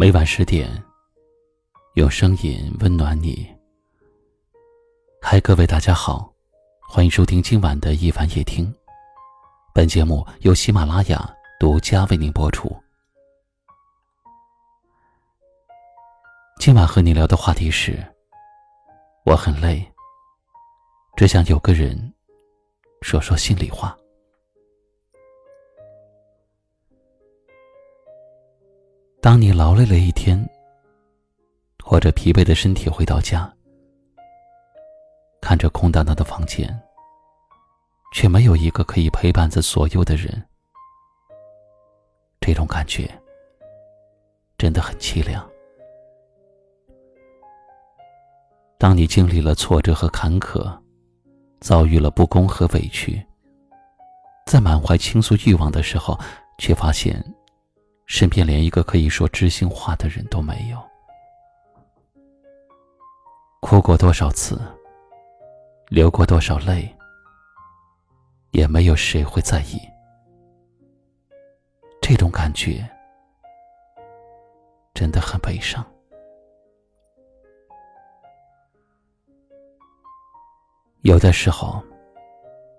每晚十点，用声音温暖你。嗨，各位大家好，欢迎收听今晚的一晚夜听。本节目由喜马拉雅独家为您播出。今晚和你聊的话题是：我很累，只想有个人说说心里话。当你劳累了一天，或者疲惫的身体回到家，看着空荡荡的房间，却没有一个可以陪伴在左右的人，这种感觉真的很凄凉。当你经历了挫折和坎坷，遭遇了不公和委屈，在满怀倾诉欲望的时候，却发现。身边连一个可以说知心话的人都没有，哭过多少次，流过多少泪，也没有谁会在意。这种感觉真的很悲伤。有的时候，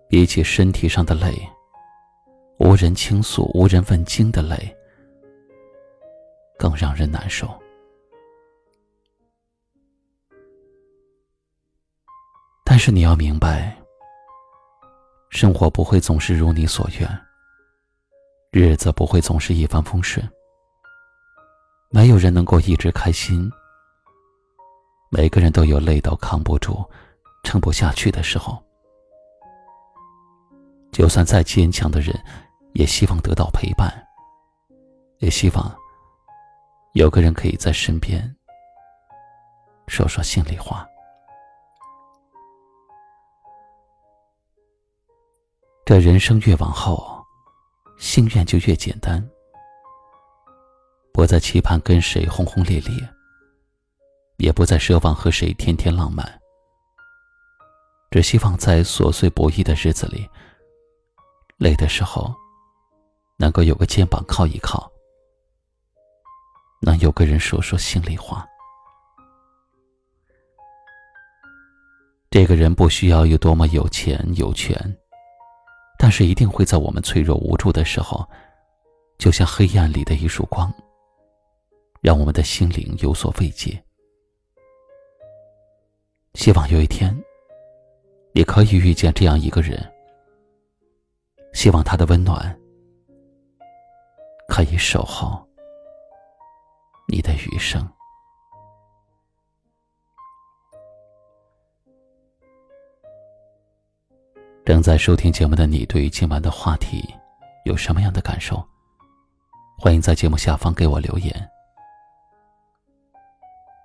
比起身体上的累，无人倾诉、无人问津的累。更让人难受。但是你要明白，生活不会总是如你所愿，日子不会总是一帆风顺。没有人能够一直开心。每个人都有累到扛不住、撑不下去的时候。就算再坚强的人，也希望得到陪伴，也希望。有个人可以在身边说说心里话。这人生越往后，心愿就越简单，不再期盼跟谁轰轰烈烈，也不再奢望和谁天天浪漫，只希望在琐碎不易的日子里，累的时候能够有个肩膀靠一靠。能有个人说说心里话。这个人不需要有多么有钱有权，但是一定会在我们脆弱无助的时候，就像黑暗里的一束光，让我们的心灵有所慰藉。希望有一天，你可以遇见这样一个人。希望他的温暖可以守候。你的余生。正在收听节目的你，对于今晚的话题有什么样的感受？欢迎在节目下方给我留言。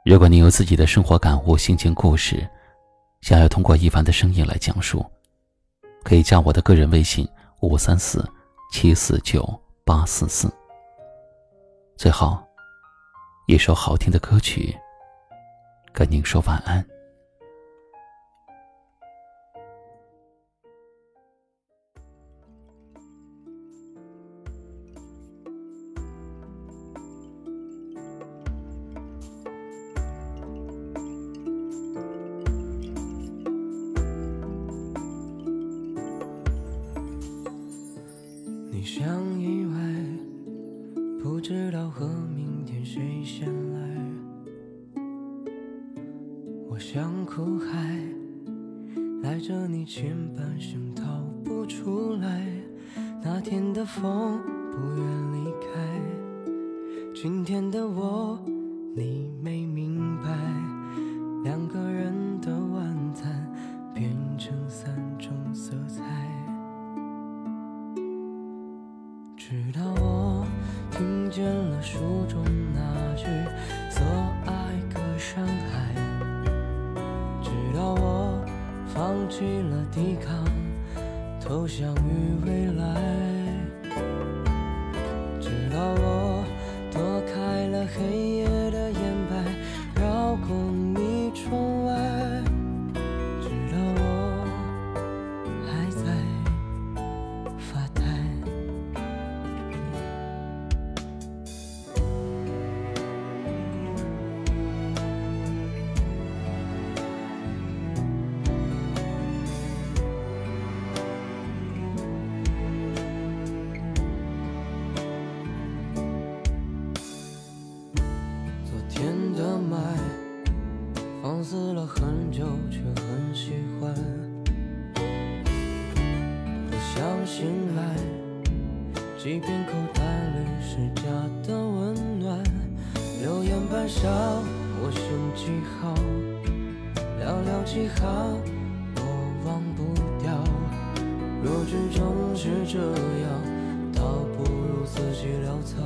如果你有自己的生活感悟、心情故事，想要通过一凡的声音来讲述，可以加我的个人微信：五三四七四九八四四。最后。一首好听的歌曲，跟您说晚安。知道和明天谁先来？我？像苦海，赖着你前半生逃不出来。那天的风不愿离开，今天的我你没明白。两个人的晚餐变成三种色彩，直到见了书中那句所爱隔山海。直到我放弃了抵抗，投降于未来。想醒来，即便口袋里是假的温暖。留言板上我姓几号，寥寥几行我忘不掉。若剧终是这样，倒不如自己潦草。